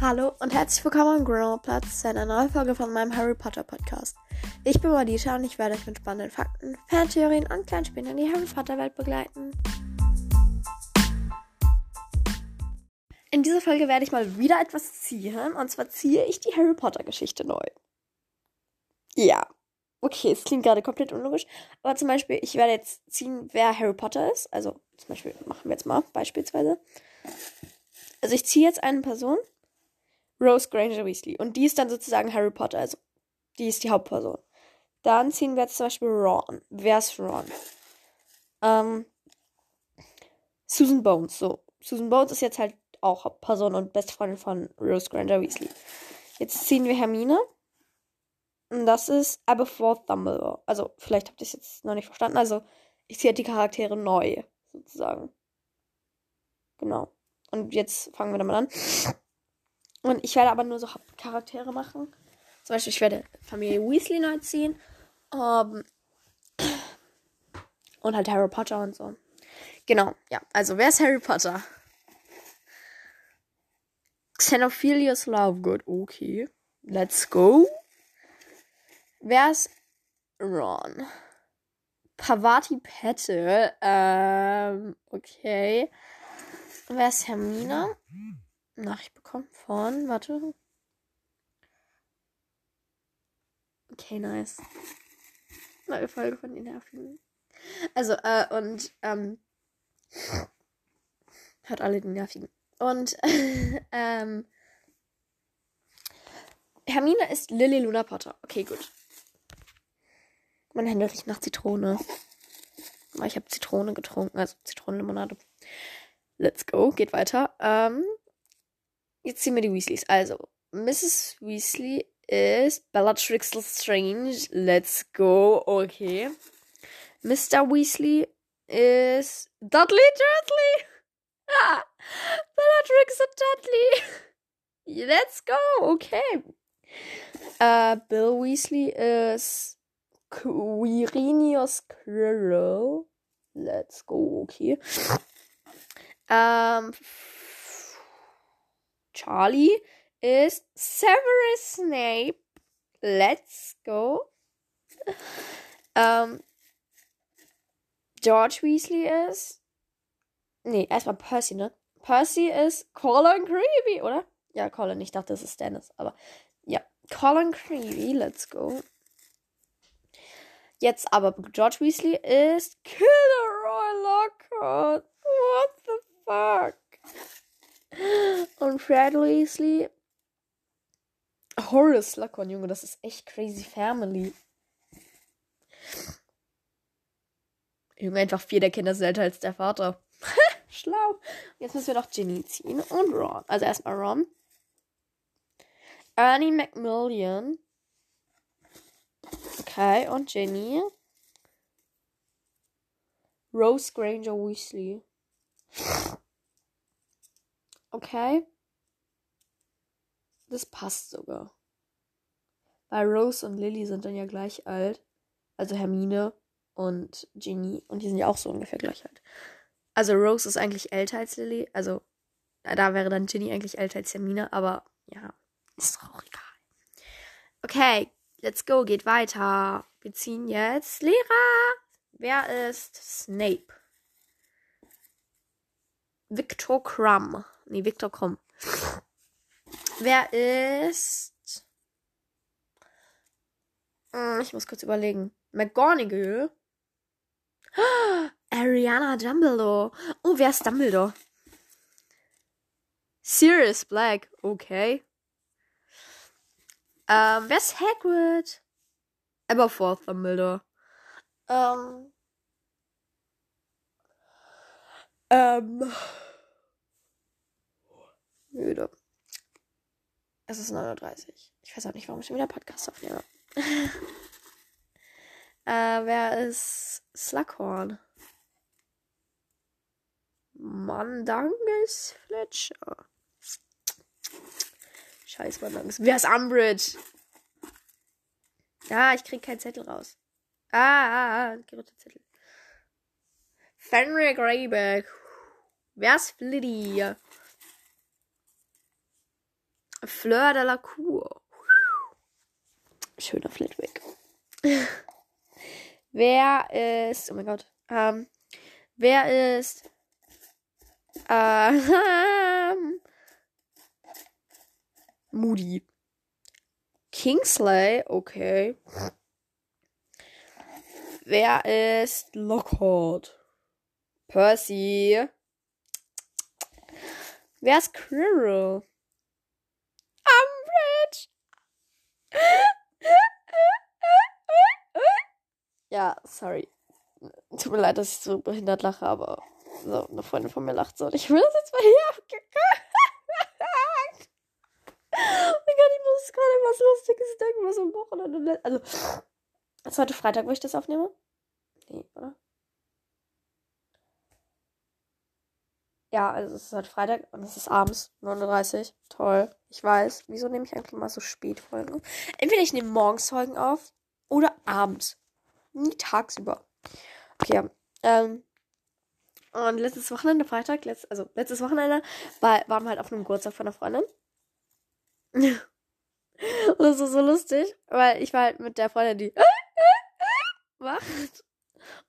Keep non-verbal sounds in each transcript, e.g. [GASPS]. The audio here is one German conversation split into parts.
Hallo und herzlich willkommen am Grandma-Platz zu einer neuen Folge von meinem Harry Potter Podcast. Ich bin Madita und ich werde euch mit spannenden Fakten, Fantheorien und kleinen Spielen in die Harry Potter Welt begleiten. In dieser Folge werde ich mal wieder etwas ziehen und zwar ziehe ich die Harry Potter Geschichte neu. Ja, okay, es klingt gerade komplett unlogisch, aber zum Beispiel, ich werde jetzt ziehen, wer Harry Potter ist. Also zum Beispiel machen wir jetzt mal beispielsweise. Also ich ziehe jetzt eine Person Rose Granger Weasley. Und die ist dann sozusagen Harry Potter, also die ist die Hauptperson. Dann ziehen wir jetzt zum Beispiel Ron. Wer ist Ron? Ähm, Susan Bones. So, Susan Bones ist jetzt halt auch Hauptperson und beste Freundin von Rose Granger Weasley. Jetzt ziehen wir Hermine. Und das ist Aberforth Dumbledore. Also, vielleicht habt ihr es jetzt noch nicht verstanden. Also, ich ziehe halt die Charaktere neu, sozusagen. Genau. Und jetzt fangen wir damit an. Und ich werde aber nur so Hauptcharaktere machen. Zum Beispiel, ich werde Familie Weasley neu ziehen. Um, und halt Harry Potter und so. Genau, ja. Also, wer ist Harry Potter? Xenophilius Lovegood. Okay. Let's go. Wer ist Ron? Pavati Petal. Ähm, okay. Wer ist Hermine? Nachricht bekommen von, warte. Okay, nice. Neue Folge von den Nervigen. Also, äh, und, ähm, hört alle den Nervigen. Und, [LAUGHS] ähm, Hermine ist Lily Luna Potter. Okay, gut. Mein Hände riecht nach Zitrone. Ich habe Zitrone getrunken, also Zitronenlimonade. Let's go, geht weiter. Ähm, Jetzt ziehen wir die Weasleys. Also, Mrs. Weasley ist Bellatrix Strange. Let's go. Okay. Mr. Weasley ist Dudley Dudley. [LAUGHS] Ah, Bellatrix und Dudley. [LAUGHS] Let's go. Okay. Uh, Bill Weasley ist Quirinius Quirrell. Let's go. Okay. Um, Charlie ist Severus Snape. Let's go. Ähm, George Weasley ist. Nee, erstmal Percy, ne? Percy ist Colin Creevy, oder? Ja, Colin, ich dachte, das ist Dennis, aber ja. Colin Creevy, let's go. Jetzt aber George Weasley ist Kilroy Lockhart. What the fuck? Und Fred Weasley. Horace Slughorn, Junge, das ist echt crazy Family. Junge, einfach vier der Kinder sind älter als der Vater. [LAUGHS] Schlau. Jetzt müssen wir noch Ginny ziehen und Ron. Also erstmal Ron. Ernie Macmillan. Okay, und Ginny. Rose Granger Weasley. Okay. Das passt sogar. Weil Rose und Lily sind dann ja gleich alt. Also Hermine und Ginny. Und die sind ja auch so ungefähr gleich alt. Also Rose ist eigentlich älter als Lily. Also da wäre dann Ginny eigentlich älter als Hermine. Aber ja, ist doch auch egal. Okay, let's go. Geht weiter. Wir ziehen jetzt Lehrer. Wer ist Snape? Victor Crumb. Nee, Victor Krumm. Wer ist. Hm, ich muss kurz überlegen. McGonagall. [GASPS] Ariana Dumbledore. Oh, wer ist Dumbledore? Sirius Black. Okay. Ähm, wer ist Hagrid? Aberforth Dumbledore. Ähm. Ähm müde. Es ist 9.30 Uhr. Ich weiß auch nicht, warum ich schon wieder Podcast aufnehme. [LAUGHS] äh, wer ist Slughorn? Mandangus Fletcher. Scheiß Mandangus. Wer ist Umbridge? Ah, ich krieg keinen Zettel raus. Ah, ah, ah, Zettel. Fenrir Greyback. Wer ist Flitty? Fleur de la Cour. Schöner Flitwick. [LAUGHS] wer ist. Oh mein Gott. Ähm, wer ist. Ähm, Moody. Kingsley, okay. Wer ist Lockhart? Percy. Wer ist Quirrell? Umbridge. [LAUGHS] Ja, sorry. Tut mir leid, dass ich so behindert lache, aber so, eine Freundin von mir lacht so und ich will das jetzt mal hier abgekackt. oh mein Gott, ich muss gerade was Lustiges denken, was am Wochenende. Also, ist heute Freitag, wo ich das aufnehme? Nee, oder? Ja, also es ist heute Freitag und es ist abends, 39. Toll. Ich weiß. Wieso nehme ich eigentlich mal so spät Folgen? Entweder ich nehme morgens Folgen auf oder abends. Nie tagsüber. Okay. Ähm, und letztes Wochenende, Freitag, letzt, also letztes Wochenende, war, waren wir halt auf einem Geburtstag von einer Freundin. [LAUGHS] und das war so lustig, weil ich war halt mit der Freundin, die [LAUGHS] macht.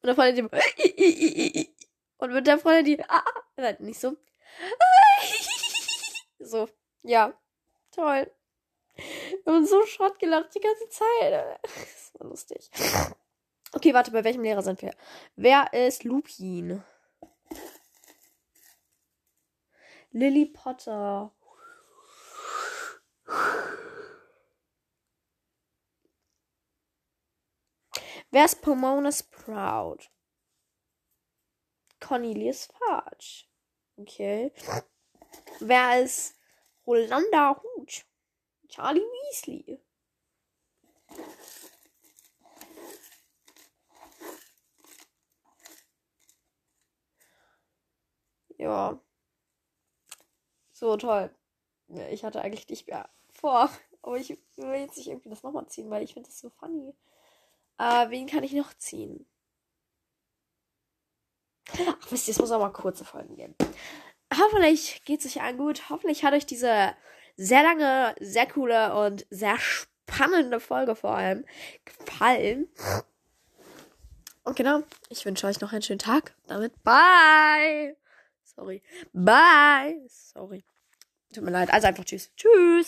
Und der Freundin, die [LAUGHS] und mit der Freundin, die nein, nicht so. [LAUGHS] so, ja. Toll. Wir haben so Schrott gelacht die ganze Zeit. [LAUGHS] Das war lustig. Okay, warte, bei welchem Lehrer sind wir? Wer ist Lupin? Lily Potter. Wer ist Pomona Sprout? Cornelius Fudge. Okay. Wer ist Rolanda Hooch? Charlie Weasley. Ja. So toll. Ich hatte eigentlich nicht mehr vor. Aber ich will jetzt nicht irgendwie das nochmal ziehen, weil ich finde das so funny. Äh, wen kann ich noch ziehen? Ach, wisst ihr, es muss auch mal kurze Folgen geben. Hoffentlich geht es euch allen gut. Hoffentlich hat euch diese sehr lange, sehr coole und sehr spannende Folge vor allem gefallen. Und genau, ich wünsche euch noch einen schönen Tag. Damit bye. Sorry. Bye. Sorry. Tut mir leid. Also einfach tschüss. Tschüss.